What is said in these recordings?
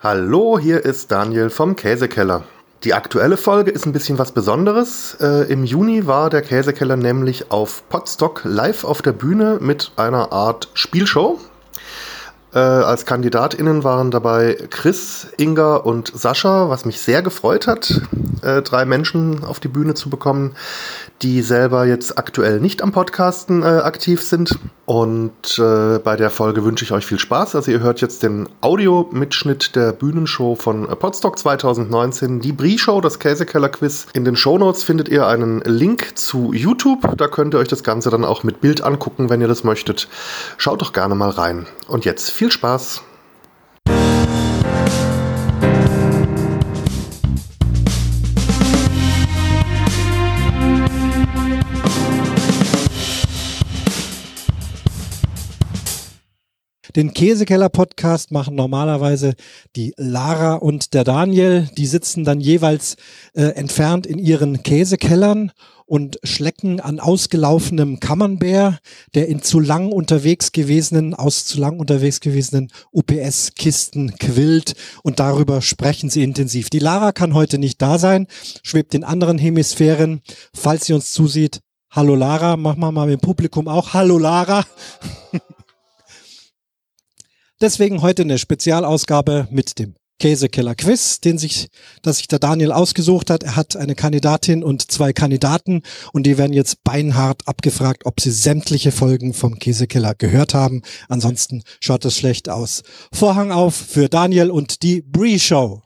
Hallo, hier ist Daniel vom Käsekeller. Die aktuelle Folge ist ein bisschen was Besonderes. Äh, Im Juni war der Käsekeller nämlich auf Podstock live auf der Bühne mit einer Art Spielshow. Äh, als KandidatInnen waren dabei Chris, Inga und Sascha, was mich sehr gefreut hat, äh, drei Menschen auf die Bühne zu bekommen, die selber jetzt aktuell nicht am Podcasten äh, aktiv sind. Und äh, bei der Folge wünsche ich euch viel Spaß. Also ihr hört jetzt den Audiomitschnitt der Bühnenshow von Podstock 2019, die Brie-Show, das Käsekeller-Quiz. In den Shownotes findet ihr einen Link zu YouTube. Da könnt ihr euch das Ganze dann auch mit Bild angucken, wenn ihr das möchtet. Schaut doch gerne mal rein. Und jetzt viel Spaß! Den Käsekeller-Podcast machen normalerweise die Lara und der Daniel. Die sitzen dann jeweils äh, entfernt in ihren Käsekellern und schlecken an ausgelaufenem Kammernbär, der in zu lang unterwegs gewesenen, aus zu lang unterwegs gewesenen UPS-Kisten quillt und darüber sprechen sie intensiv. Die Lara kann heute nicht da sein, schwebt in anderen Hemisphären. Falls sie uns zusieht, hallo Lara, machen wir mal im Publikum auch hallo Lara. Deswegen heute eine Spezialausgabe mit dem Käsekeller Quiz, den sich, das sich der Daniel ausgesucht hat. Er hat eine Kandidatin und zwei Kandidaten und die werden jetzt beinhart abgefragt, ob sie sämtliche Folgen vom Käsekeller gehört haben. Ansonsten schaut es schlecht aus. Vorhang auf für Daniel und die Bree Show.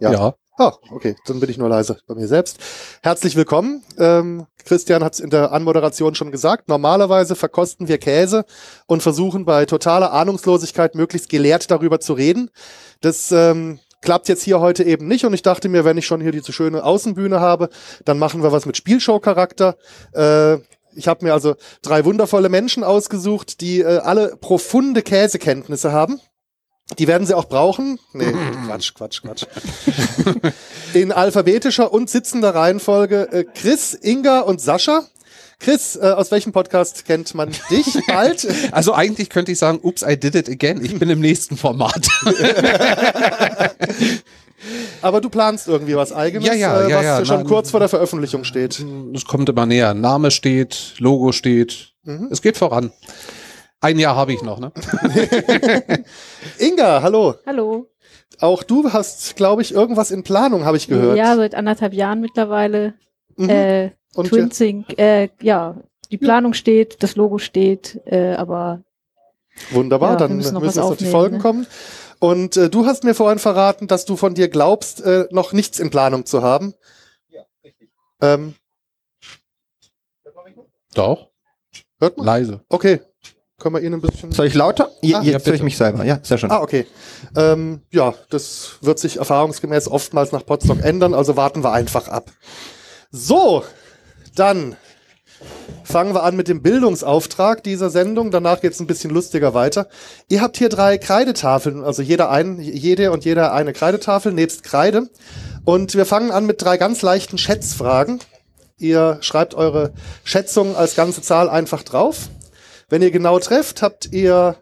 Ja. ja. Ah, okay, dann bin ich nur leise bei mir selbst. Herzlich willkommen. Ähm, Christian hat es in der Anmoderation schon gesagt. Normalerweise verkosten wir Käse und versuchen bei totaler Ahnungslosigkeit möglichst gelehrt darüber zu reden. Das ähm, klappt jetzt hier heute eben nicht und ich dachte mir, wenn ich schon hier diese schöne Außenbühne habe, dann machen wir was mit Spielshow-Charakter. Äh, ich habe mir also drei wundervolle Menschen ausgesucht, die äh, alle profunde Käsekenntnisse haben. Die werden sie auch brauchen. Nee, Quatsch, Quatsch, Quatsch. In alphabetischer und sitzender Reihenfolge äh, Chris, Inga und Sascha. Chris, äh, aus welchem Podcast kennt man dich bald? Also eigentlich könnte ich sagen, ups, I did it again. Ich bin im nächsten Format. Aber du planst irgendwie was eigenes, ja, ja, äh, ja, was ja, schon na, kurz vor der Veröffentlichung steht. Es kommt immer näher. Name steht, Logo steht. Mhm. Es geht voran. Ein Jahr habe ich noch, ne? Inga, hallo. Hallo. Auch du hast, glaube ich, irgendwas in Planung, habe ich gehört. Ja, seit anderthalb Jahren mittlerweile. Mhm. Äh, Und Twinsync, äh, ja, die Planung steht, das Logo steht, äh, aber. Wunderbar, ja, dann müssen, müssen jetzt noch die Folgen ne? kommen. Und äh, du hast mir vorhin verraten, dass du von dir glaubst, äh, noch nichts in Planung zu haben. Ja, richtig. Ähm, Doch. Hört man? Leise. Okay, können wir Ihnen ein bisschen. Soll ich lauter? Ja, ah, jetzt höre ich mich selber. Ja, sehr schön. Ah, okay. Ähm, ja, das wird sich erfahrungsgemäß oftmals nach Potsdok ändern, also warten wir einfach ab. So, dann fangen wir an mit dem Bildungsauftrag dieser Sendung. Danach geht es ein bisschen lustiger weiter. Ihr habt hier drei Kreidetafeln, also jeder ein, jede und jeder eine Kreidetafel nebst Kreide. Und wir fangen an mit drei ganz leichten Schätzfragen. Ihr schreibt eure Schätzung als ganze Zahl einfach drauf. Wenn ihr genau trefft, habt ihr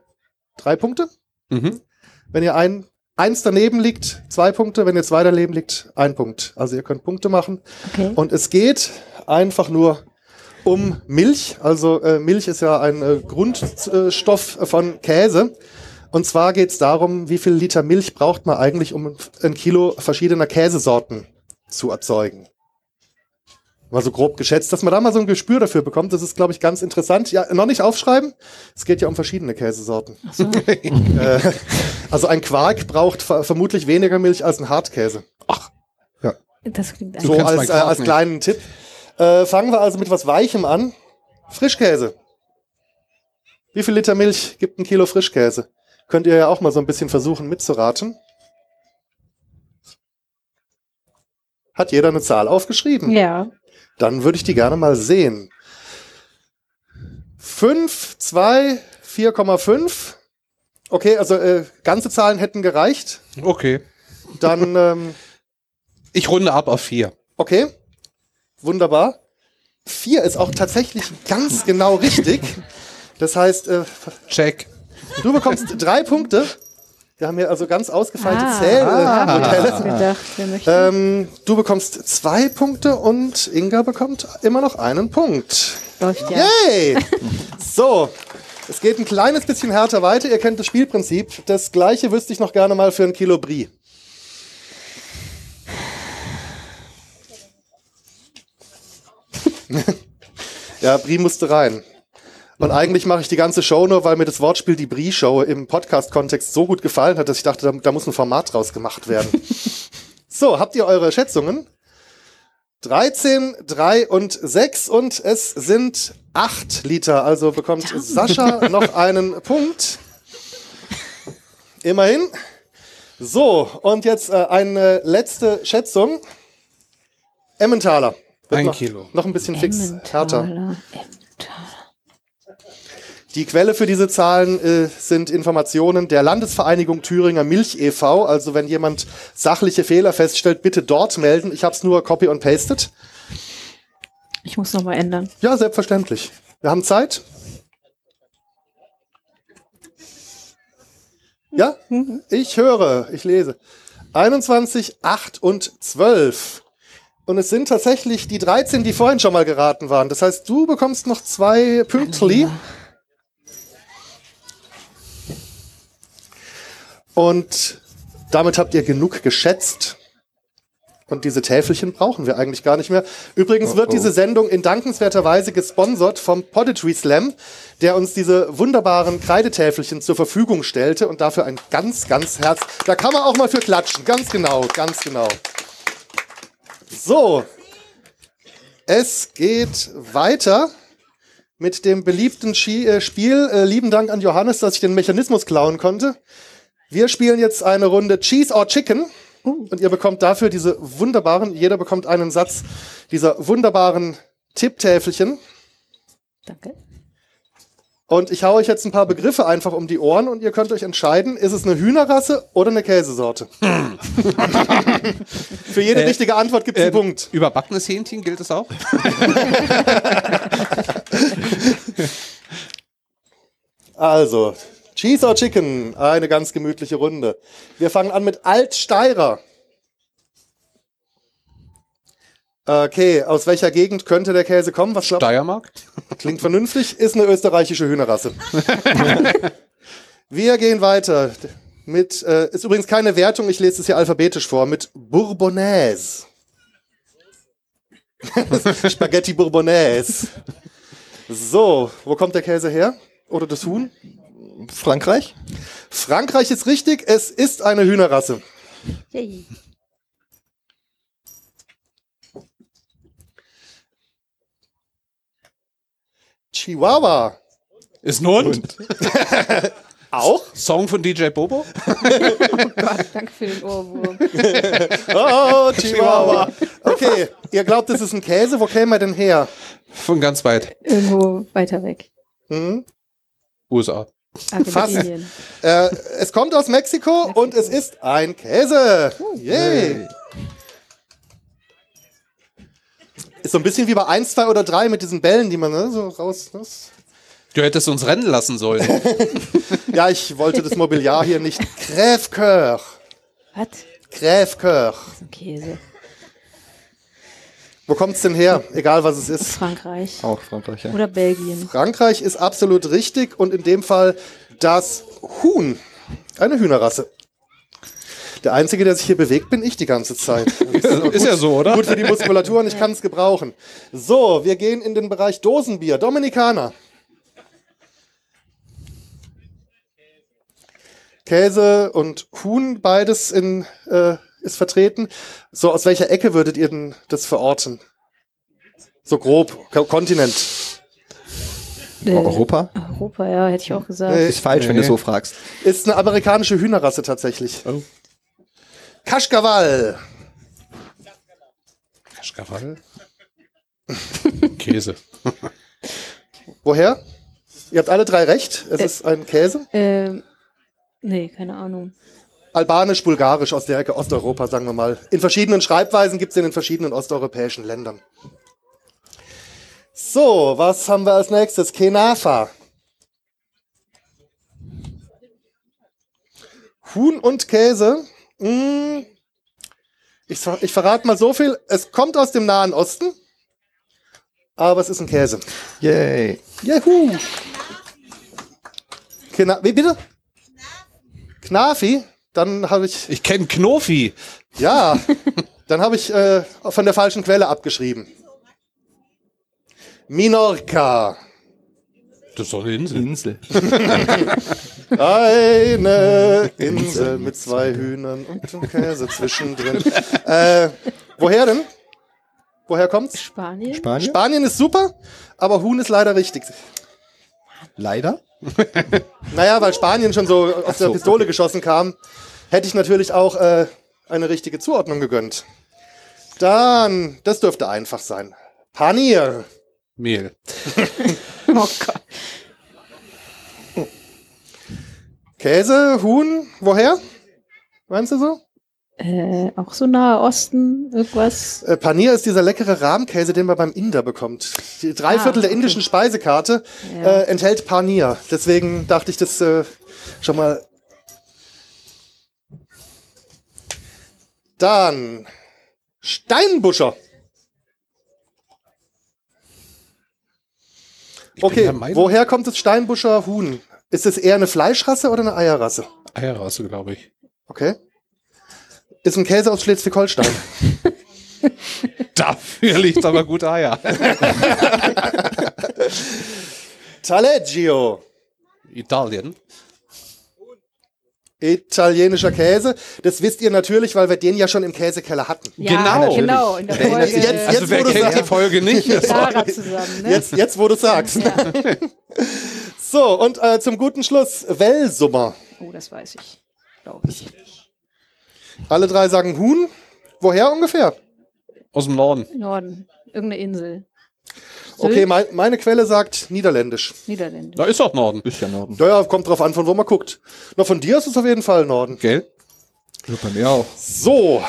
drei Punkte. Mhm. Wenn ihr ein, eins daneben liegt, zwei Punkte. Wenn ihr zwei daneben liegt, ein Punkt. Also ihr könnt Punkte machen. Okay. Und es geht einfach nur um Milch. Also äh, Milch ist ja ein äh, Grundstoff von Käse. Und zwar geht es darum, wie viel Liter Milch braucht man eigentlich, um ein Kilo verschiedener Käsesorten zu erzeugen mal so grob geschätzt, dass man da mal so ein Gespür dafür bekommt. Das ist, glaube ich, ganz interessant. Ja, noch nicht aufschreiben. Es geht ja um verschiedene Käsesorten. So. äh, also ein Quark braucht vermutlich weniger Milch als ein Hartkäse. Ach. Ja. Das klingt so als, äh, als kleinen Tipp. Äh, fangen wir also mit was Weichem an. Frischkäse. Wie viel Liter Milch gibt ein Kilo Frischkäse? Könnt ihr ja auch mal so ein bisschen versuchen mitzuraten. Hat jeder eine Zahl aufgeschrieben? Ja. Dann würde ich die gerne mal sehen. 5, 2, 4,5. Okay, also äh, ganze Zahlen hätten gereicht. Okay. Dann. Ähm, ich runde ab auf 4. Okay. Wunderbar. 4 ist auch tatsächlich ganz genau richtig. Das heißt, äh, Check. du bekommst drei Punkte. Wir haben hier also ganz ausgefeilte Ah. Zählmodelle. Ah. Ähm, du bekommst zwei Punkte und Inga bekommt immer noch einen Punkt. Läuft ja. Yay! So, es geht ein kleines bisschen härter weiter. Ihr kennt das Spielprinzip. Das gleiche wüsste ich noch gerne mal für ein Kilo Brie. ja, Brie musste rein. Und eigentlich mache ich die ganze Show nur, weil mir das Wortspiel die Brie-Show im Podcast-Kontext so gut gefallen hat, dass ich dachte, da, da muss ein Format draus gemacht werden. so, habt ihr eure Schätzungen? 13, 3 und 6 und es sind 8 Liter. Also bekommt Sascha noch einen Punkt. Immerhin. So, und jetzt äh, eine letzte Schätzung. Emmentaler. Wird Ein noch, Kilo. Noch ein bisschen fix härter. Emmentaler. Die Quelle für diese Zahlen äh, sind Informationen der Landesvereinigung Thüringer Milch e.V. Also wenn jemand sachliche Fehler feststellt, bitte dort melden. Ich habe es nur copy und pasted. Ich muss nochmal ändern. Ja, selbstverständlich. Wir haben Zeit. Ja, ich höre, ich lese. 21, 8 und 12. Und es sind tatsächlich die 13, die vorhin schon mal geraten waren. Das heißt, du bekommst noch zwei Pünktli. Und damit habt ihr genug geschätzt. Und diese Täfelchen brauchen wir eigentlich gar nicht mehr. Übrigens wird diese Sendung in dankenswerter Weise gesponsert vom Poetry Slam, der uns diese wunderbaren Kreidetäfelchen zur Verfügung stellte und dafür ein ganz, ganz Herz. Da kann man auch mal für klatschen. Ganz genau, ganz genau. So. Es geht weiter mit dem beliebten äh, Spiel. Äh, lieben Dank an Johannes, dass ich den Mechanismus klauen konnte. Wir spielen jetzt eine Runde Cheese or Chicken. Und ihr bekommt dafür diese wunderbaren, jeder bekommt einen Satz dieser wunderbaren Tipptäfelchen. Danke. Und ich hau euch jetzt ein paar Begriffe einfach um die Ohren und ihr könnt euch entscheiden, ist es eine Hühnerrasse oder eine Käsesorte? Für jede Äh, richtige Antwort gibt es einen Ähm, Punkt. Überbackenes Hähnchen gilt es auch? Also, Cheese or Chicken, eine ganz gemütliche Runde. Wir fangen an mit Altsteirer. Okay, aus welcher Gegend könnte der Käse kommen? Was Steiermark? Klingt vernünftig, ist eine österreichische Hühnerrasse. Wir gehen weiter mit, äh, ist übrigens keine Wertung, ich lese es hier alphabetisch vor, mit Bourbonnaise. Spaghetti Bourbonnaise. So, wo kommt der Käse her? Oder das Huhn? Frankreich? Frankreich ist richtig, es ist eine Hühnerrasse. Yay. Chihuahua. Ist ein Hund. Auch? Song von DJ Bobo? Gott, danke für den Ohrwurm. Oh, Chihuahua. Okay, ihr glaubt, das ist ein Käse? Wo käme er denn her? Von ganz weit. Irgendwo weiter weg. Hm? USA. Argentinien. Äh, es kommt aus Mexiko und es ist ein Käse. Yay. Ist so ein bisschen wie bei 1, 2 oder 3 mit diesen Bällen, die man ne, so raus. Das. Du hättest uns rennen lassen sollen. Ja, ich wollte das Mobiliar hier nicht. Crève-Cœur. Was? Crève-Cœur. Das ist ein Käse. Wo kommt's denn her? Egal was es ist. Frankreich. Auch Frankreich, ja. Oder Belgien. Frankreich ist absolut richtig und in dem Fall das Huhn. Eine Hühnerrasse. Der Einzige, der sich hier bewegt, bin ich die ganze Zeit. Ist Ist ja so, oder? Gut für die Muskulatur und ich kann es gebrauchen. So, wir gehen in den Bereich Dosenbier. Dominikaner. Käse und Huhn, beides in, äh, ist vertreten. So, aus welcher Ecke würdet ihr denn das verorten? So grob, Ko- Kontinent. Äh, Europa? Europa, ja, hätte ich auch gesagt. Nee. Ist falsch, wenn du Nee. so fragst. Ist eine amerikanische Hühnerrasse tatsächlich. Oh. Kaschkawal. Kaschkawal? Käse. Woher? Ihr habt alle drei recht. Es ist ein Käse. Ähm, nee, keine Ahnung. Albanisch, Bulgarisch aus der Ecke Osteuropa, sagen wir mal. In verschiedenen Schreibweisen gibt es in den verschiedenen osteuropäischen Ländern. So, was haben wir als nächstes? Kenafa. Huhn und Käse. Hm. Ich, ich verrate mal so viel. Es kommt aus dem Nahen Osten, aber es ist ein Käse. Yay. Juhu. Kena Wie bitte? Knafi? Dann habe ich. Ich kenne Knofi. Ja, dann habe ich äh, von der falschen Quelle abgeschrieben. Minorca. Das ist doch eine Insel. Insel. Eine Insel mit zwei Hühnern und einem Käse zwischendrin. äh, woher denn? Woher kommt's? Spanien. Spanien? Spanien ist super, aber Huhn ist leider richtig. Leider. Naja, weil Spanien schon so aus der Pistole geschossen kam, hätte ich natürlich auch äh, eine richtige Zuordnung gegönnt. Dann, das dürfte einfach sein. Panier. Mehl. Oh Gott. Käse, Huhn, woher? Meinst du so? Äh, auch so nahe Osten, irgendwas. Äh, Panier ist dieser leckere Rahmkäse, den man beim Inder bekommt. Die drei Ah, Viertel der okay. indischen Speisekarte Ja. äh, enthält Panier. Deswegen dachte ich das äh, schon mal. Dann Steinbuscher. Ich Okay, woher kommt das Steinbuscher Huhn? Ist es eher eine Fleischrasse oder eine Eierrasse? Eierrasse, glaube ich. Okay. Ist ein Käse aus Schleswig-Holstein. Dafür liegt aber gute Eier. Taleggio. Italien. Italienischer Käse. Das wisst ihr natürlich, weil wir den ja schon im Käsekeller hatten. Ja, Genau. genau. In der Folge Jetzt- Also jetzt, wer die sagst- Folge nicht? mit Sarah zusammen. Ne? Jetzt, jetzt, wo du sagst. Ja. So, und äh, zum guten Schluss, Wellsummer. Oh, das weiß ich. Glaube ich. Alle drei sagen Huhn. Woher ungefähr? Aus dem Norden. Norden. Irgendeine Insel. Okay, Sylt? mein, meine Quelle sagt Niederländisch. Niederländisch. Da ist auch Norden. Ist ja Norden. Ja, ja, kommt drauf an, von wo man guckt. Na, von dir ist es auf jeden Fall Norden. Gell? Ja, bei mir auch. So.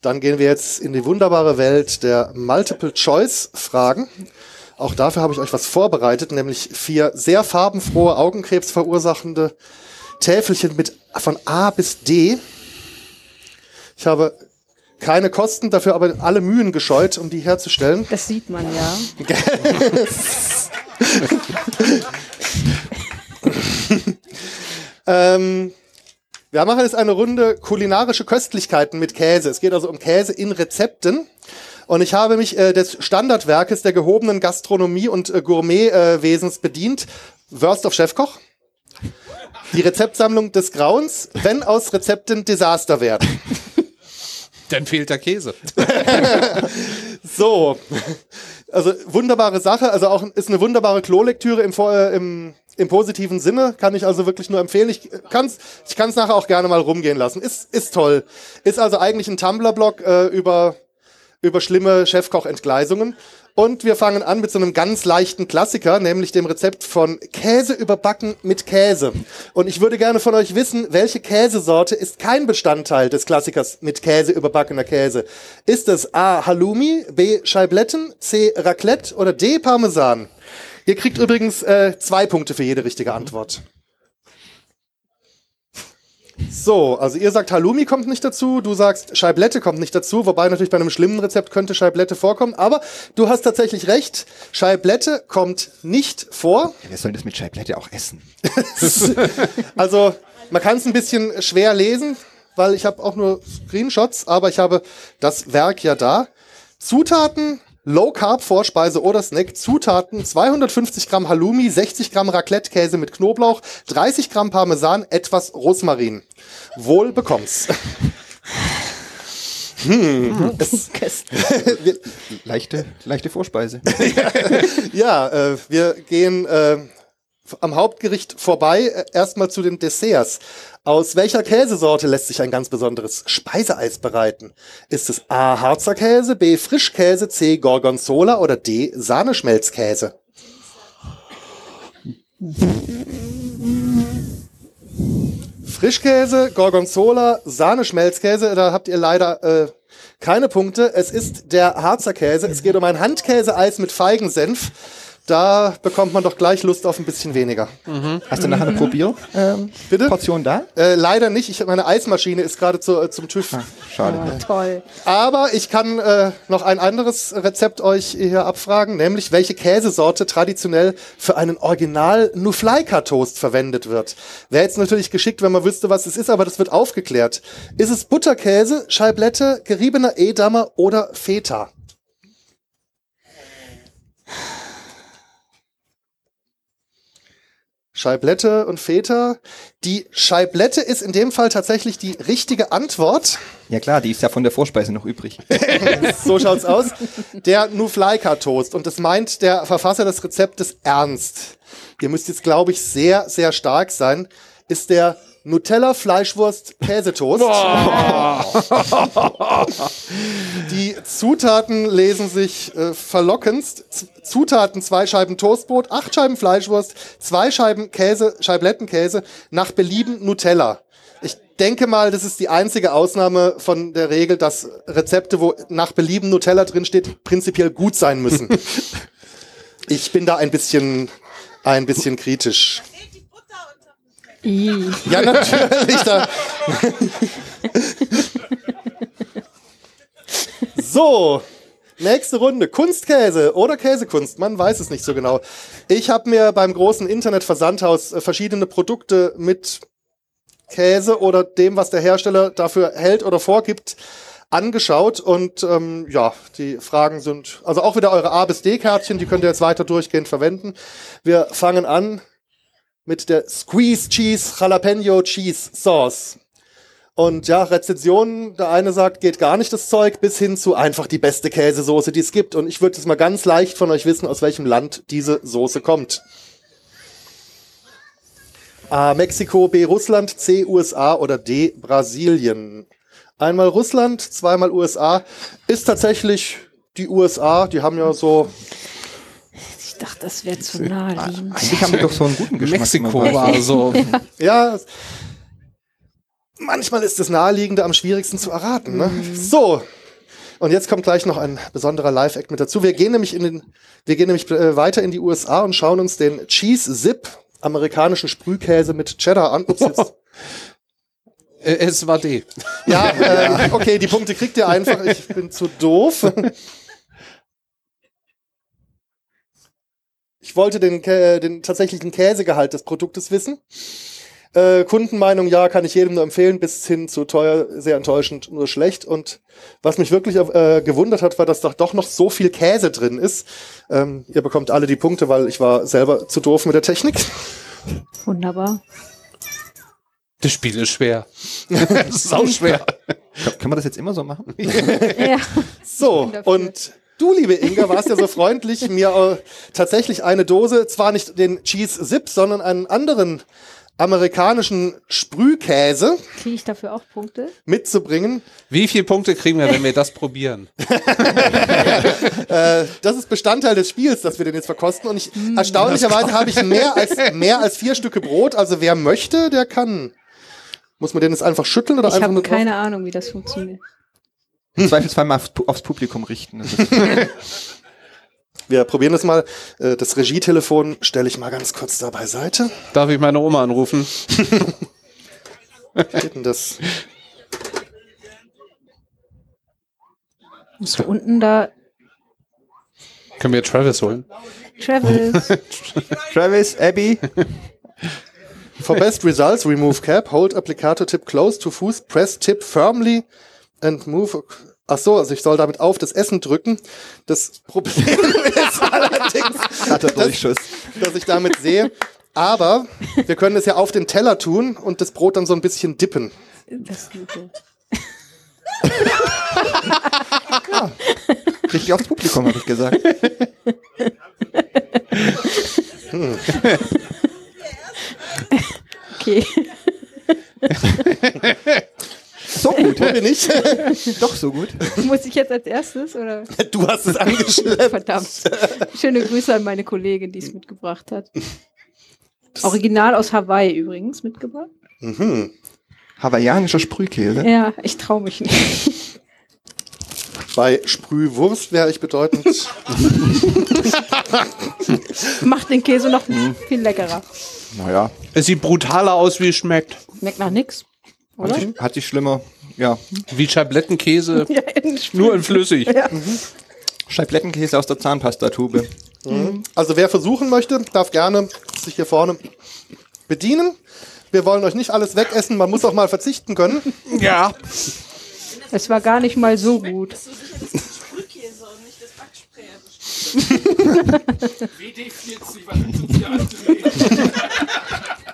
Dann gehen wir jetzt in die wunderbare Welt der Multiple-Choice-Fragen. Auch dafür habe ich euch was vorbereitet, nämlich vier sehr farbenfrohe, Augenkrebs verursachende Täfelchen mit von A bis D. Ich habe keine Kosten, dafür aber alle Mühen gescheut, um die herzustellen. Das sieht man ja. Ähm, wir machen jetzt eine Runde kulinarische Köstlichkeiten mit Käse. Es geht also um Käse in Rezepten. Und ich habe mich äh, des Standardwerkes der gehobenen Gastronomie und äh, Gourmetwesens bedient. Wurst of Chefkoch. Die Rezeptsammlung des Grauens, wenn aus Rezepten Desaster werden. Dann fehlt der Käse. So, also wunderbare Sache, also auch ist eine wunderbare Klolektüre im, äh, im, im positiven Sinne, kann ich also wirklich nur empfehlen. Ich kann's, ich kann's nachher auch gerne mal rumgehen lassen. Ist, ist toll. Ist also eigentlich ein Tumblr-Blog äh, über, über schlimme Chefkoch-Entgleisungen. Und wir fangen an mit so einem ganz leichten Klassiker, nämlich dem Rezept von Käse überbacken mit Käse. Und ich würde gerne von euch wissen, welche Käsesorte ist kein Bestandteil des Klassikers mit Käse überbackener Käse? Ist es A. Halloumi, B. Scheibletten, C. Raclette oder D. Parmesan? Ihr kriegt übrigens äh, zwei Punkte für jede richtige Antwort. So, also ihr sagt, Halloumi kommt nicht dazu, du sagst, Scheiblette kommt nicht dazu, wobei natürlich bei einem schlimmen Rezept könnte Scheiblette vorkommen, aber du hast tatsächlich recht, Scheiblette kommt nicht vor. Wir sollen das mit Scheiblette auch essen. Also man kann es ein bisschen schwer lesen, weil ich habe auch nur Screenshots, aber ich habe das Werk ja da. Zutaten, Low Carb Vorspeise oder Snack. Zutaten 250 Gramm Halloumi, 60 Gramm Raclette-Käse mit Knoblauch, 30 Gramm Parmesan, etwas Rosmarin. Wohl bekomm's. Hm, es, Leichte, leichte Vorspeise. ja, äh, wir gehen äh, am Hauptgericht vorbei, äh, erstmal zu den Desserts. Aus welcher Käsesorte lässt sich ein ganz besonderes Speiseeis bereiten? Ist es A. Harzer Käse, B. Frischkäse, C. Gorgonzola oder D. Sahneschmelzkäse? Frischkäse, Gorgonzola, Sahneschmelzkäse, da habt ihr leider äh, keine Punkte. Es ist der Harzer Käse. Es geht um ein Handkäseeis mit Feigensenf. Da bekommt man doch gleich Lust auf ein bisschen weniger. Mhm. Hast du nachher eine Probierportion ähm, da? Äh, leider nicht. Ich, meine Eismaschine ist gerade zu, äh, zum TÜV. Ah, schade. Oh, toll. Aber ich kann äh, noch ein anderes Rezept euch hier abfragen, nämlich welche Käsesorte traditionell für einen Original Nuflaika Toast verwendet wird. Wäre jetzt natürlich geschickt, wenn man wüsste, was es ist, aber das wird aufgeklärt. Ist es Butterkäse, Scheiblette, geriebener Edammer oder Feta? Scheiblette und Feta. Die Scheiblette ist in dem Fall tatsächlich die richtige Antwort. Ja klar, die ist ja von der Vorspeise noch übrig. so schaut's aus. Der Nuflaika Toast. Und das meint der Verfasser des Rezeptes ernst. Ihr müsst jetzt, glaube ich, sehr, sehr stark sein. Ist der Nutella, Fleischwurst, Käsetoast. Die Zutaten lesen sich äh, verlockendst. Zutaten zwei Scheiben Toastbrot, acht Scheiben Fleischwurst, zwei Scheiben Käse, Scheiblettenkäse, nach Belieben Nutella. Ich denke mal, das ist die einzige Ausnahme von der Regel, dass Rezepte, wo nach Belieben Nutella drin steht, prinzipiell gut sein müssen. ich bin da ein bisschen, ein bisschen kritisch. Ja, natürlich. Da. so, nächste Runde. Kunstkäse oder Käsekunst, man weiß es nicht so genau. Ich habe mir beim großen Internetversandhaus äh, verschiedene Produkte mit Käse oder dem, was der Hersteller dafür hält oder vorgibt, angeschaut und ähm, ja, die Fragen sind, also auch wieder eure A bis D-Kärtchen, die könnt ihr jetzt weiter durchgehend verwenden. Wir fangen an mit der Squeeze Cheese Jalapeno Cheese Sauce. Und ja, Rezensionen, der eine sagt, geht gar nicht das Zeug, bis hin zu einfach die beste Käsesoße, die es gibt. Und ich würde jetzt mal ganz leicht von euch wissen, aus welchem Land diese Soße kommt. A. Mexiko, B. Russland, C. USA oder D. Brasilien. Einmal Russland, zweimal USA. Ist tatsächlich die USA, die haben ja so dachte, das wäre zu naheliegend. Eigentlich haben wir doch so einen guten Geschmack. Mexiko war so. ja. Manchmal ist das Naheliegende am schwierigsten zu erraten. Ne? Mhm. So. Und jetzt kommt gleich noch ein besonderer Live-Act mit dazu. Wir gehen nämlich in den, wir gehen nämlich äh, weiter in die USA und schauen uns den Cheese Zip, amerikanischen Sprühkäse mit Cheddar an. Ups, jetzt. Äh, es war D. Ja, äh, okay, die Punkte kriegt ihr einfach. Ich bin zu doof. Ich wollte den, den tatsächlichen Käsegehalt des Produktes wissen. Äh, Kundenmeinung, ja, kann ich jedem nur empfehlen, bis hin zu teuer, sehr enttäuschend, nur schlecht. Und was mich wirklich äh, gewundert hat, war, dass da doch noch so viel Käse drin ist. Ähm, ihr bekommt alle die Punkte, weil ich war selber zu doof mit der Technik. Wunderbar. Das Spiel ist schwer. das ist auch schwer. Können wir das jetzt immer so machen? ja. So, und Du, liebe Inga, warst ja so freundlich, mir äh, tatsächlich eine Dose, zwar nicht den Cheese Zip, sondern einen anderen amerikanischen Sprühkäse. Kriege ich dafür auch Punkte? Mitzubringen. Wie viele Punkte kriegen wir, wenn wir das probieren? äh, das ist Bestandteil des Spiels, dass wir den jetzt verkosten. Und ich, mm, erstaunlicherweise habe ich mehr als, mehr als vier Stücke Brot. Also wer möchte, der kann. Muss man den jetzt einfach schütteln oder ich einfach nur Ich habe keine Ahnung, wie das funktioniert. Im Zweifelsfall mal aufs Publikum richten. Wir probieren das mal. Äh, das Regietelefon stelle ich mal ganz kurz da beiseite. Darf ich meine Oma anrufen? Steht denn das? Musst du unten da. Können wir Travis holen? Travis. Travis, Abby. For best results, remove cap, hold applicator tip close to Fuß, press tip firmly and move. Ach so, also ich soll damit auf das Essen drücken. Das Problem ist allerdings, dass, dass ich damit sehe. Aber wir können es ja auf den Teller tun und das Brot dann so ein bisschen dippen. Das Gute. ja. Richtig aufs Publikum, habe ich gesagt. Hm. Okay. So gut. wir nicht? Doch so gut. Muss ich jetzt als erstes? Oder? Du hast es angeschleppt. Verdammt. Schöne Grüße an meine Kollegin, die es mitgebracht hat. Das Original aus Hawaii übrigens mitgebracht. Mhm. Hawaiianischer Sprühkäse. Ja, ich traue mich nicht. Bei Sprühwurst wäre ich bedeutend. Macht den Käse noch viel leckerer. Naja. Es sieht brutaler aus, wie es schmeckt. Schmeckt nach nix. Oder? Hat sich, hat sich schlimmer. Ja. Wie Schablettenkäse, Ja, in nur in flüssig. Scheiblettenkäse aus der Zahnpastatube. Also wer versuchen möchte, darf gerne sich hier vorne bedienen. Wir wollen euch nicht alles wegessen, man muss auch mal verzichten können. Ja. Es war gar nicht mal so gut.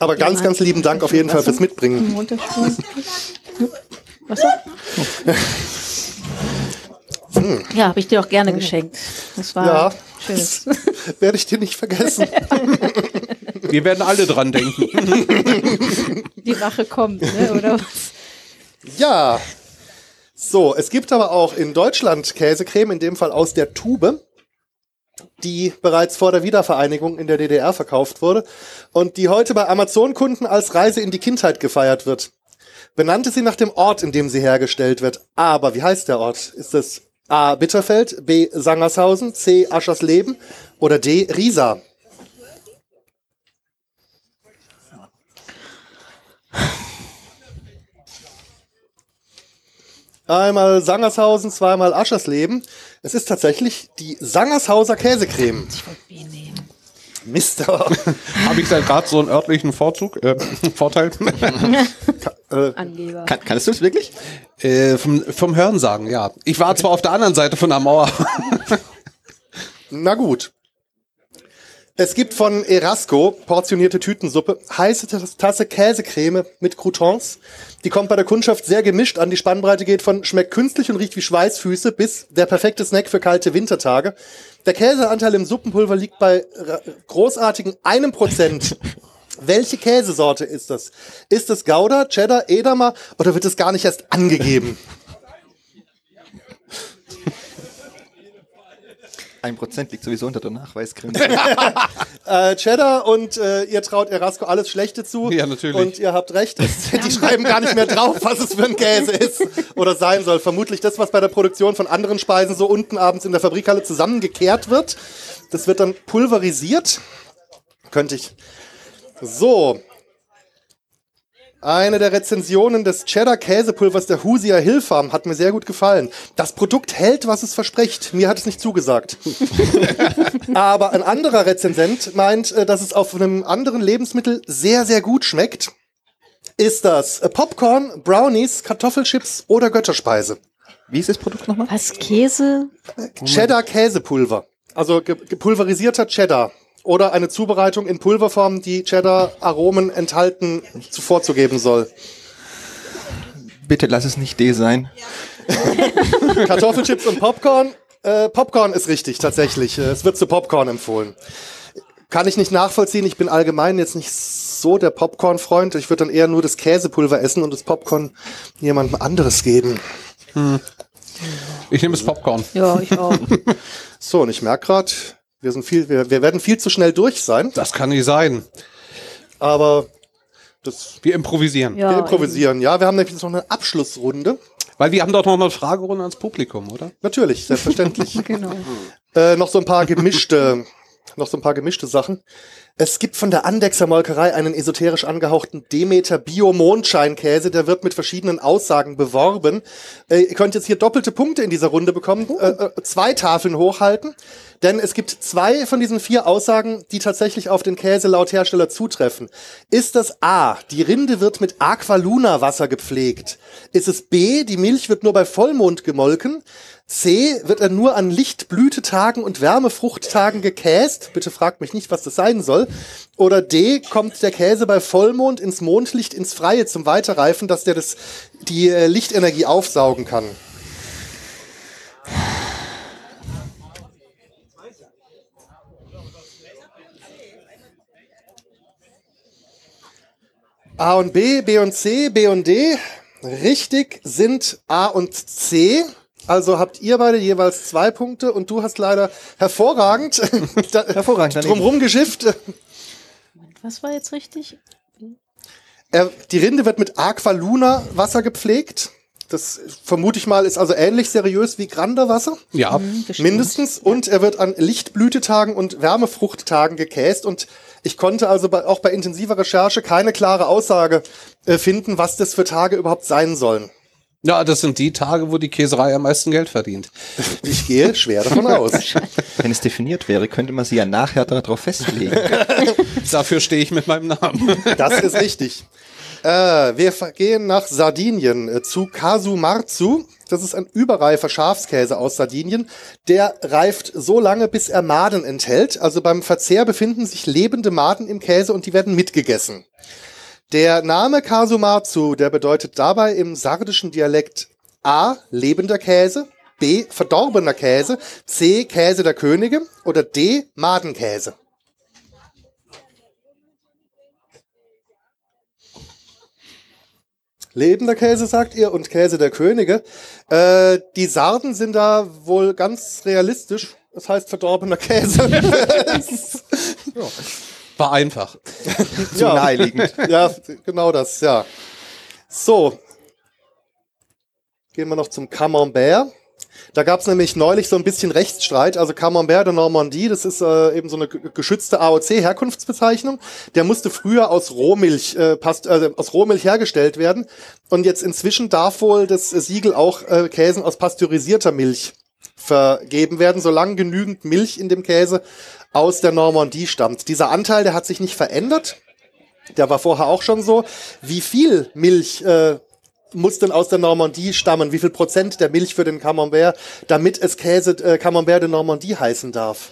Aber ganz, ganz lieben Dank auf jeden Fall fürs Mitbringen. Wasser? Ja, habe ich dir auch gerne geschenkt. Das war Ja. schönes. Werde ich dir nicht vergessen. Wir werden alle dran denken. Die Rache kommt, ne? oder was? Ja. So, es gibt aber auch in Deutschland Käsecreme, in dem Fall aus der Tube, die bereits vor der Wiedervereinigung in der DDR verkauft wurde und die heute bei Amazon-Kunden als Reise in die Kindheit gefeiert wird. Benannt ist sie nach dem Ort, in dem sie hergestellt wird. Aber wie heißt der Ort? Ist es A. Bitterfeld, B. Sangershausen, C. Aschersleben oder D. Riesa? Einmal Sangershausen, zweimal Aschersleben. Es ist tatsächlich die Sangershauser Käsecreme. B nehmen. Mister. Habe ich da gerade so einen örtlichen Vorzug, äh, Vorteil? Angeber. Kann, kannst du es wirklich? äh, vom, vom Hörensagen, ja. Ich war zwar auf der anderen Seite von der Mauer. Na gut. Es gibt von Erasco portionierte Tütensuppe, heiße Tasse Käsecreme mit Croutons. Die kommt bei der Kundschaft sehr gemischt an. Die Spannbreite geht von schmeckt künstlich und riecht wie Schweißfüße bis der perfekte Snack für kalte Wintertage. Der Käseanteil im Suppenpulver liegt bei großartigen einem Prozent. Welche Käsesorte ist das? Ist es Gouda, Cheddar, Edamer oder wird es gar nicht erst angegeben? Ein Prozent liegt sowieso unter der Nachweisgrenze. Äh, Cheddar und äh, ihr traut Erasco alles Schlechte zu. Ja, natürlich. Und ihr habt recht, es, die schreiben gar nicht mehr drauf, was es für ein Käse ist oder sein soll. Vermutlich das, was bei der Produktion von anderen Speisen so unten abends in der Fabrikhalle zusammengekehrt wird. Das wird dann pulverisiert. Könnte ich. So. Eine der Rezensionen des Cheddar-Käsepulvers der Husia Hill Farm hat mir sehr gut gefallen. Das Produkt hält, was es verspricht. Mir hat es nicht zugesagt. Aber ein anderer Rezensent meint, äh, dass es auf einem anderen Lebensmittel sehr, sehr gut schmeckt. Ist das Popcorn, Brownies, Kartoffelchips oder Götterspeise? Wie ist das Produkt nochmal? Was, Käse? Cheddar-Käsepulver. Also ge gepulverisierter Cheddar. Oder eine Zubereitung in Pulverform, die Cheddar-Aromen enthalten, zuvorzugeben soll. Bitte lass es nicht D sein. Kartoffelchips und Popcorn. Äh, Popcorn ist richtig, tatsächlich. Äh, Es wird zu Popcorn empfohlen. Kann ich nicht nachvollziehen. Ich bin allgemein jetzt nicht so der Popcorn-Freund. Ich würde dann eher nur das Käsepulver essen und das Popcorn jemandem anderes geben. Ich nehme das Popcorn. Ja, ich auch. So, und ich merke gerade, wir sind viel, wir, wir werden viel zu schnell durch sein. Das kann nicht sein. Aber das Wir improvisieren. Ja, wir improvisieren. Ja, wir haben nämlich jetzt noch eine Abschlussrunde. Weil wir haben doch noch eine Fragerunde ans Publikum, oder? Natürlich, selbstverständlich. Genau. Äh, noch so ein paar gemischte, noch so ein paar gemischte Sachen. Es gibt von der Andexer Molkerei einen esoterisch angehauchten Demeter Bio Mondscheinkäse, der wird mit verschiedenen Aussagen beworben. Äh, ihr könnt jetzt hier doppelte Punkte in dieser Runde bekommen, äh, äh, zwei Tafeln hochhalten, denn es gibt zwei von diesen vier Aussagen, die tatsächlich auf den Käse laut Hersteller zutreffen. Ist das A, die Rinde wird mit Aqualuna Wasser gepflegt? Ist es B, die Milch wird nur bei Vollmond gemolken? C, wird er nur an Lichtblütetagen und Wärmefruchttagen gekäst? Bitte fragt mich nicht, was das sein soll. Oder D, kommt der Käse bei Vollmond ins Mondlicht ins Freie zum Weiterreifen, dass der das, die äh, Lichtenergie aufsaugen kann? A und B, B und C, B und D. Richtig sind A und C. Also habt ihr beide jeweils zwei Punkte und du hast leider hervorragend, da- Hervorragend daneben. drumrum geschifft. Was war jetzt richtig? Er, die Rinde wird mit Aqualuna Wasser gepflegt. Das vermute ich mal, ist also ähnlich seriös wie Granderwasser. Ja. Mhm, bestimmt. Mindestens. Und er wird an Lichtblütetagen und Wärmefruchttagen gekäst. Und ich konnte also bei, auch bei intensiver Recherche keine klare Aussage äh, finden, was das für Tage überhaupt sein sollen. Ja, das sind die Tage, wo die Käserei am meisten Geld verdient. Ich gehe schwer davon aus. Wenn es definiert wäre, könnte man sie ja nachher darauf festlegen. Dafür stehe ich mit meinem Namen. Das ist richtig. Äh, wir gehen nach Sardinien äh, zu Casumarzu. Das ist ein überreifer Schafskäse aus Sardinien. Der reift so lange, bis er Maden enthält. Also beim Verzehr befinden sich lebende Maden im Käse und die werden mitgegessen. Der Name Casumarzu, der bedeutet dabei im sardischen Dialekt A. lebender Käse, B. verdorbener Käse, C. Käse der Könige oder D. Madenkäse. Lebender Käse, sagt ihr, und Käse der Könige. Äh, die Sarden sind da wohl ganz realistisch. Das heißt verdorbener Käse. War einfach. Zu naheliegend. Ja, genau das, ja. So. Gehen wir noch zum Camembert. Da gab es nämlich neulich so ein bisschen Rechtsstreit. Also Camembert de Normandie, das ist äh, eben so eine ge- geschützte AOC-Herkunftsbezeichnung. Der musste früher aus Rohmilch, äh, passt, äh, aus Rohmilch hergestellt werden. Und jetzt inzwischen darf wohl das Siegel auch äh, Käsen aus pasteurisierter Milch vergeben werden, solange genügend Milch in dem Käse aus der Normandie stammt. Dieser Anteil, der hat sich nicht verändert. Der war vorher auch schon so. Wie viel Milch äh, muss denn aus der Normandie stammen? Wie viel Prozent der Milch für den Camembert, damit es Käse äh, Camembert de Normandie heißen darf?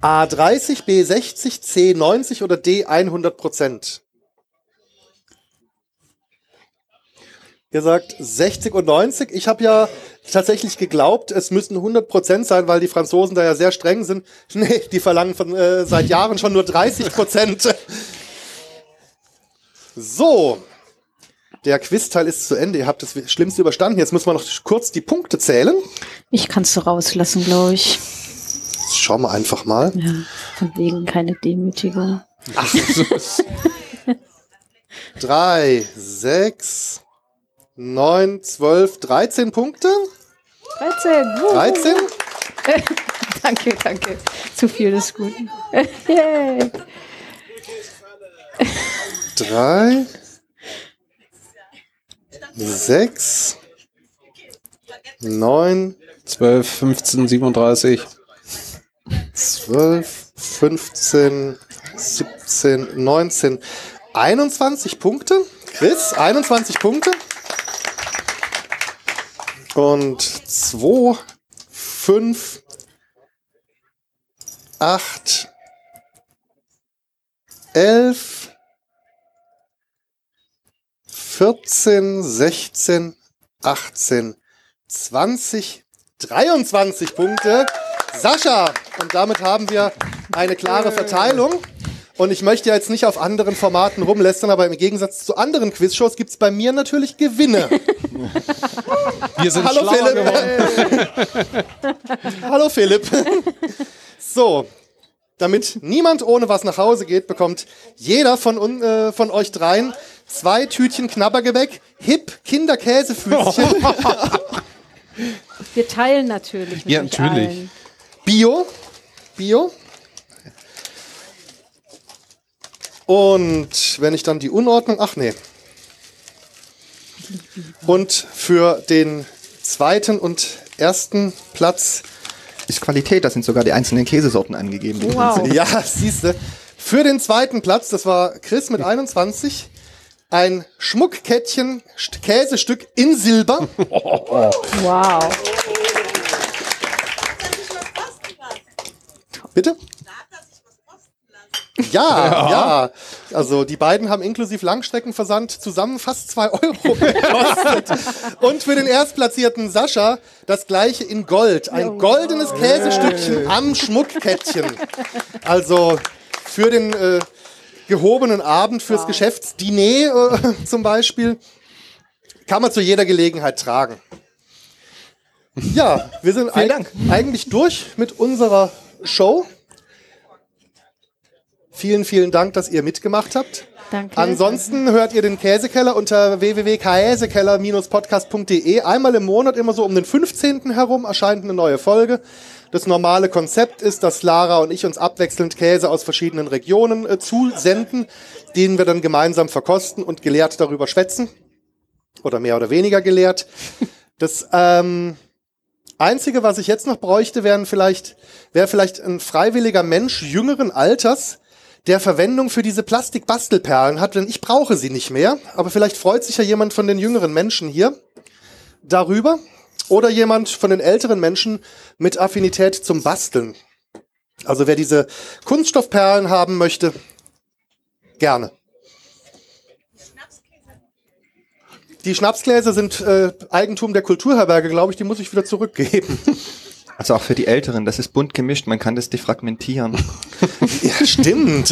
A 30, B 60, C 90 oder D 100 Prozent? Ihr sagt 60 und 90. Ich habe ja tatsächlich geglaubt, es müssten 100 Prozent sein, weil die Franzosen da ja sehr streng sind. Nee, die verlangen von, äh, seit Jahren schon nur 30 Prozent. So, der Quizteil ist zu Ende. Ihr habt das Schlimmste überstanden. Jetzt müssen wir noch kurz die Punkte zählen. Ich kannst du rauslassen, glaube ich. Schauen wir einfach mal. Ja, von wegen keine Demütigung. Ach, so Drei, sechs, neun, zwölf, dreizehn Punkte. 13. wuhu. 13? danke, danke. Zu viel ist gut. Yay. Drei, sechs, neun, 12, 15, 37. 12, 15, 17, 19, 21 Punkte. Chris, 21 Punkte. Und 2, 5, 8, 11, 14, 16, 18, 20, 23 Punkte. Sascha, und damit haben wir eine klare Verteilung. Und ich möchte ja jetzt nicht auf anderen Formaten rumlästern, aber im Gegensatz zu anderen Quizshows gibt es bei mir natürlich Gewinne. Wir sind Hallo Philipp. Hallo Philipp. So, damit niemand ohne was nach Hause geht, bekommt jeder von, äh, von euch dreien zwei Tütchen Knabbergebäck, Hip Kinderkäsefüßchen, Wir teilen natürlich. Mit Ja, natürlich. Allen. Bio, Bio. Und wenn ich dann die Unordnung, ach nee. Und für den zweiten und ersten Platz Ist Qualität, da sind sogar die einzelnen Käsesorten angegeben. Wow. Ja, siehste. Für den zweiten Platz, das war Chris mit 21, ein Schmuckkettchen, St- Käsestück in Silber. Wow. Bitte? Ja, ja, Also die beiden haben inklusive Langstreckenversand zusammen fast zwei Euro gekostet. Und für den Erstplatzierten Sascha das gleiche in Gold. Ein goldenes Käsestückchen am Schmuckkettchen. Also für den äh, gehobenen Abend, fürs Geschäftsdiner äh, zum Beispiel, kann man zu jeder Gelegenheit tragen. Ja, wir sind eig Dank. eigentlich durch mit unserer Show. Vielen, vielen Dank, dass ihr mitgemacht habt. Danke. Ansonsten hört ihr den Käsekeller unter www.käsekeller-podcast.de. Einmal im Monat, immer so um den 15. herum, erscheint eine neue Folge. Das normale Konzept ist, dass Lara und ich uns abwechselnd Käse aus verschiedenen Regionen äh, zusenden, den wir dann gemeinsam verkosten und gelehrt darüber schwätzen. Oder mehr oder weniger gelehrt. Das ähm, Einzige, was ich jetzt noch bräuchte, wären vielleicht, wäre vielleicht ein freiwilliger Mensch jüngeren Alters, der Verwendung für diese Plastikbastelperlen hat, denn ich brauche sie nicht mehr. Aber vielleicht freut sich ja jemand von den jüngeren Menschen hier darüber. Oder jemand von den älteren Menschen mit Affinität zum Basteln. Also wer diese Kunststoffperlen haben möchte, gerne. Die Schnapsgläser sind äh, Eigentum der Kulturherberge, glaube ich, die muss ich wieder zurückgeben. Also auch für die Älteren, das ist bunt gemischt, man kann das defragmentieren. ja, stimmt.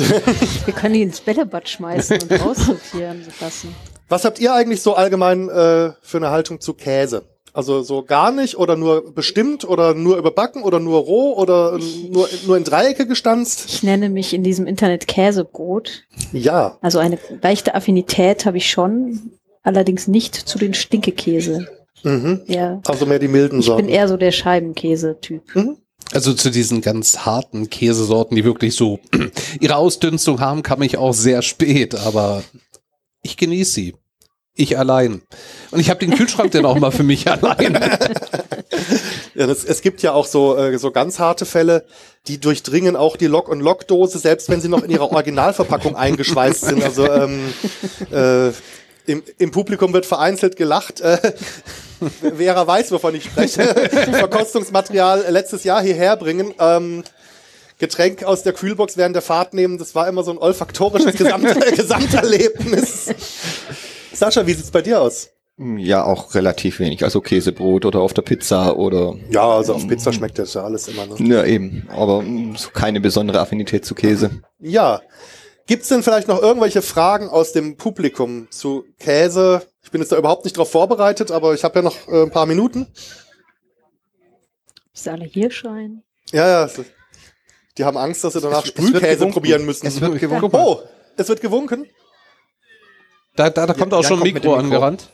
Wir können die ins Bällebad schmeißen und aussortieren lassen. Was habt ihr eigentlich so allgemein äh, für eine Haltung zu Käse? Also so gar nicht oder nur bestimmt oder nur überbacken oder nur roh oder nur, nur in Dreiecke gestanzt? Ich nenne mich in diesem Internet Käsebrot. Ja. Also eine leichte Affinität habe ich schon, allerdings nicht zu den Stinkekäse. Mhm. Ja. Also mehr die milden Sorten. Ich bin eher so der Scheibenkäse-Typ. Mhm. Also zu diesen ganz harten Käsesorten, die wirklich so ihre Ausdünstung haben, kam ich auch sehr spät, aber ich genieße sie. Ich allein. Und ich habe den Kühlschrank dann auch mal für mich allein. ja, das, es gibt ja auch so, äh, so ganz harte Fälle, die durchdringen auch die Lock- und Lockdose, selbst wenn sie noch in ihrer Originalverpackung eingeschweißt sind. Also ähm, äh, im, im Publikum wird vereinzelt gelacht. Äh, Vera weiß, wovon ich spreche. Verkostungsmaterial letztes Jahr hierher bringen. Ähm, Getränk aus der Kühlbox während der Fahrt nehmen, das war immer so ein olfaktorisches Gesamt Gesamterlebnis. Sascha, wie sieht's bei dir aus? Ja, auch relativ wenig. Also Käsebrot oder auf der Pizza oder. Ja, also auf Pizza schmeckt das ja alles immer. Ne? Ja, eben. Aber so keine besondere Affinität zu Käse. Ja. Gibt es denn vielleicht noch irgendwelche Fragen aus dem Publikum zu Käse? Ich bin jetzt da überhaupt nicht drauf vorbereitet, aber ich habe ja noch äh, ein paar Minuten. Bis alle hier scheinen. Ja, ja. Die haben Angst, dass sie danach es, Sprühkäse es probieren müssen. Es wird gewunken. Oh, es wird gewunken. Da, da, da kommt ja, auch schon ein Mikro, Mikro angerannt.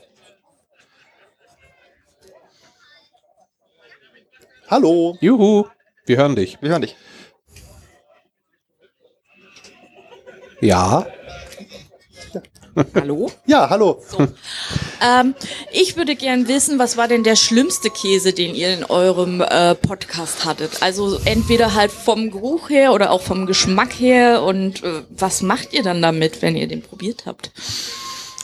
Hallo. Juhu. Wir hören dich. Wir hören dich. Ja. Hallo? Ja, hallo. So. Ähm, ich würde gern wissen, was war denn der schlimmste Käse, den ihr in eurem äh, Podcast hattet? Also entweder halt vom Geruch her oder auch vom Geschmack her. Und äh, was macht ihr dann damit, wenn ihr den probiert habt?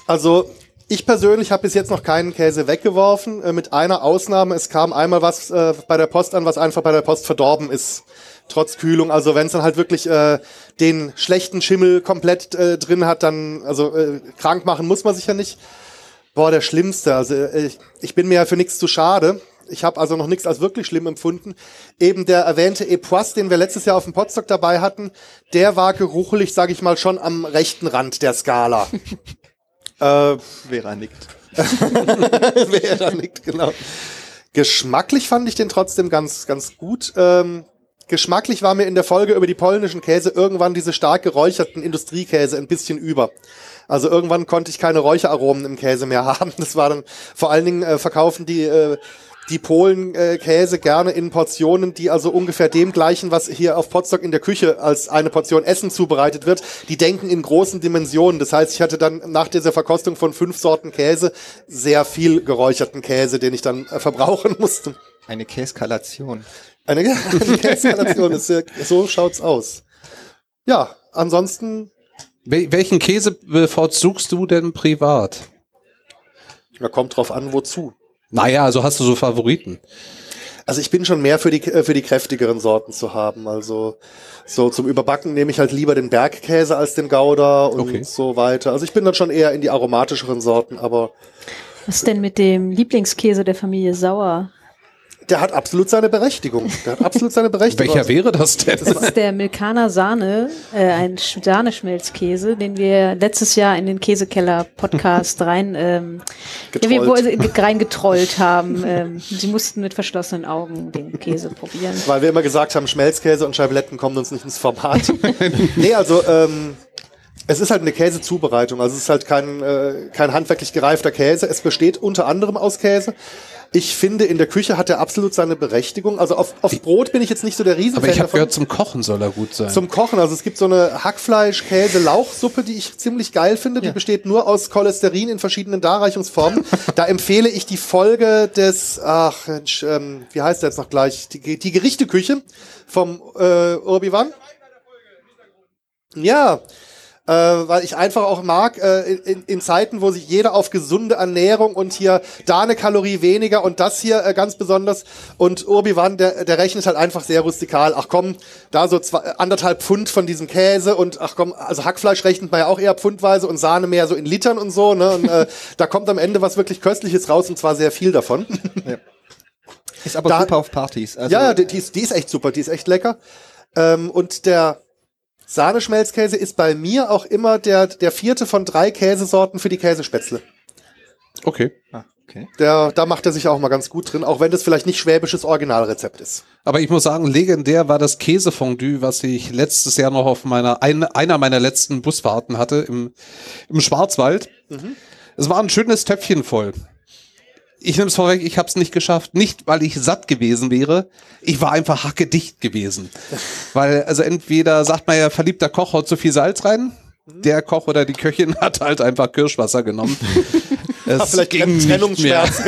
Also ich persönlich habe bis jetzt noch keinen Käse weggeworfen, äh, mit einer Ausnahme. Es kam einmal was äh, bei der Post an, was einfach bei der Post verdorben ist trotz Kühlung. Also wenn es dann halt wirklich äh, den schlechten Schimmel komplett äh, drin hat, dann, also äh, krank machen muss man sich ja nicht. Boah, der Schlimmste. Also äh, ich, ich bin mir ja für nichts zu schade. Ich habe also noch nichts als wirklich schlimm empfunden. Eben der erwähnte Epoisse, den wir letztes Jahr auf dem Potstock dabei hatten, der war geruchlich, sage ich mal, schon am rechten Rand der Skala. äh, Vera nickt. Vera nickt, genau. Geschmacklich fand ich den trotzdem ganz, ganz gut. Ähm, Geschmacklich war mir in der Folge über die polnischen Käse irgendwann diese stark geräucherten Industriekäse ein bisschen über. Also irgendwann konnte ich keine Räucheraromen im Käse mehr haben. Das war dann vor allen Dingen äh, verkaufen die äh, die Polen äh, Käse gerne in Portionen, die also ungefähr dem gleichen, was hier auf Potsdok in der Küche als eine Portion Essen zubereitet wird. Die denken in großen Dimensionen. Das heißt, ich hatte dann nach dieser Verkostung von fünf Sorten Käse sehr viel geräucherten Käse, den ich dann äh, verbrauchen musste. Eine Käskalation. Eine, eine Eskalation ist ja, so schaut's aus. Ja, ansonsten. Wel welchen Käse bevorzugst du denn privat? Da kommt drauf an, wozu. Naja, also hast du so Favoriten. Also ich bin schon mehr für die, äh, für die kräftigeren Sorten zu haben. Also so zum Überbacken nehme ich halt lieber den Bergkäse als den Gouda und okay. so weiter. Also ich bin dann schon eher in die aromatischeren Sorten, aber. Was denn mit dem Lieblingskäse der Familie Sauer? Der hat absolut seine Berechtigung. Der hat absolut seine Berechtigung. Welcher wäre das denn? Das ist der Milkaner Sahne, äh, ein Sahneschmelzkäse, den wir letztes Jahr in den Käsekeller-Podcast rein, ähm, ja, wir, reingetrollt haben. Ähm, sie mussten mit verschlossenen Augen den Käse probieren. Weil wir immer gesagt haben, Schmelzkäse und Scheibletten kommen uns nicht ins Format. nee, also ähm, Es ist halt eine Käsezubereitung, also es ist halt kein, äh, kein handwerklich gereifter Käse. Es besteht unter anderem aus Käse. Ich finde, in der Küche hat er absolut seine Berechtigung. Also auf, auf Brot bin ich jetzt nicht so der Riesenfan Aber ich habe gehört, zum Kochen soll er gut sein. Zum Kochen, also es gibt so eine Hackfleisch-Käse-Lauchsuppe, die ich ziemlich geil finde. Die besteht nur aus Cholesterin in verschiedenen Darreichungsformen. da empfehle ich die Folge des, ach, Mensch, ähm, wie heißt der jetzt noch gleich? Die, die Gerichteküche vom äh, Urbiwan. Ja, äh, weil ich einfach auch mag, äh, in, in Zeiten, wo sich jeder auf gesunde Ernährung und hier da eine Kalorie weniger und das hier äh, ganz besonders und Urbi-Wan, der, der rechnet halt einfach sehr rustikal. Ach komm, da so zwei, anderthalb Pfund von diesem Käse und ach komm, also Hackfleisch rechnet man ja auch eher pfundweise und Sahne mehr so in Litern und so, ne? Und äh, da kommt am Ende was wirklich Köstliches raus und zwar sehr viel davon. Ja. Ist aber da, super auf Partys. Also, ja, die, die, ist, die ist echt super, die ist echt lecker. Ähm, und der Sahneschmelzkäse ist bei mir auch immer der, der vierte von drei Käsesorten für die Käsespätzle. Okay. Ah, okay. Der, da macht er sich auch mal ganz gut drin, auch wenn das vielleicht nicht schwäbisches Originalrezept ist. Aber ich muss sagen, legendär war das Käsefondue, was ich letztes Jahr noch auf meiner, ein, einer meiner letzten Busfahrten hatte im, im Schwarzwald. Mhm. Es war ein schönes Töpfchen voll ich nehme es vorweg, ich habe es nicht geschafft. Nicht, weil ich satt gewesen wäre. Ich war einfach hackedicht gewesen. weil, also entweder sagt man ja, verliebter Koch haut zu viel Salz rein. Der Koch oder die Köchin hat halt einfach Kirschwasser genommen. es vielleicht ging Trennungsschmerzen.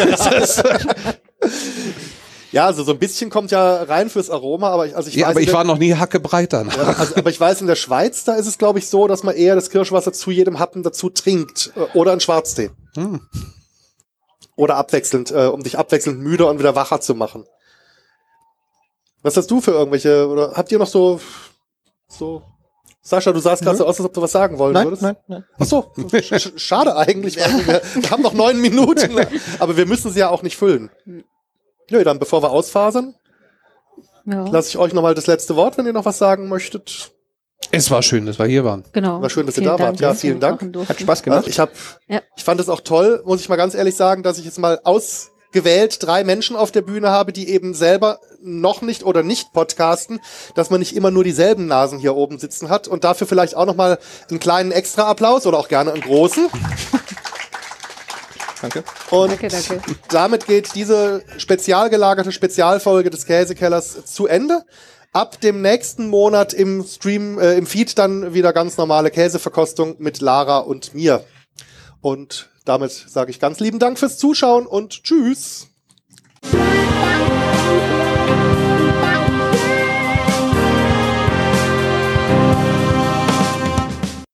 Ja, also so ein bisschen kommt ja rein fürs Aroma, aber ich, also ich ja, weiß. aber ich war noch nie hackebreiter. Ja, also, aber ich weiß, in der Schweiz, da ist es, glaube ich, so, dass man eher das Kirschwasser zu jedem Happen dazu trinkt. Äh, oder einen Schwarztee. Hm. Oder abwechselnd, äh, um dich abwechselnd müde und wieder wacher zu machen. Was hast du für irgendwelche, oder habt ihr noch so, so, Sascha, du sahst gerade so aus, als ob du was sagen wollen nein, würdest. Nein, nein. Ach so, sch schade eigentlich. Wir, wir haben noch neun Minuten, aber wir müssen sie ja auch nicht füllen. Nö, dann bevor wir ausfasern, ja. lasse ich euch nochmal das letzte Wort, wenn ihr noch was sagen möchtet. Es war schön, dass wir hier waren. Genau. War schön, dass vielen ihr da Dank, wart. Ja, vielen Dank. Hat Spaß gemacht. Ich, hab, ja. ich fand es auch toll, muss ich mal ganz ehrlich sagen, dass ich jetzt mal ausgewählt drei Menschen auf der Bühne habe, die eben selber noch nicht oder nicht podcasten, dass man nicht immer nur dieselben Nasen hier oben sitzen hat und dafür vielleicht auch noch mal einen kleinen extra Applaus oder auch gerne einen großen. Danke. Und danke, danke. damit geht diese spezial gelagerte Spezialfolge des Käsekellers zu Ende ab dem nächsten Monat im Stream, äh, im Feed dann wieder ganz normale Käseverkostung mit Lara und mir. Und damit sage ich ganz lieben Dank fürs Zuschauen und tschüss.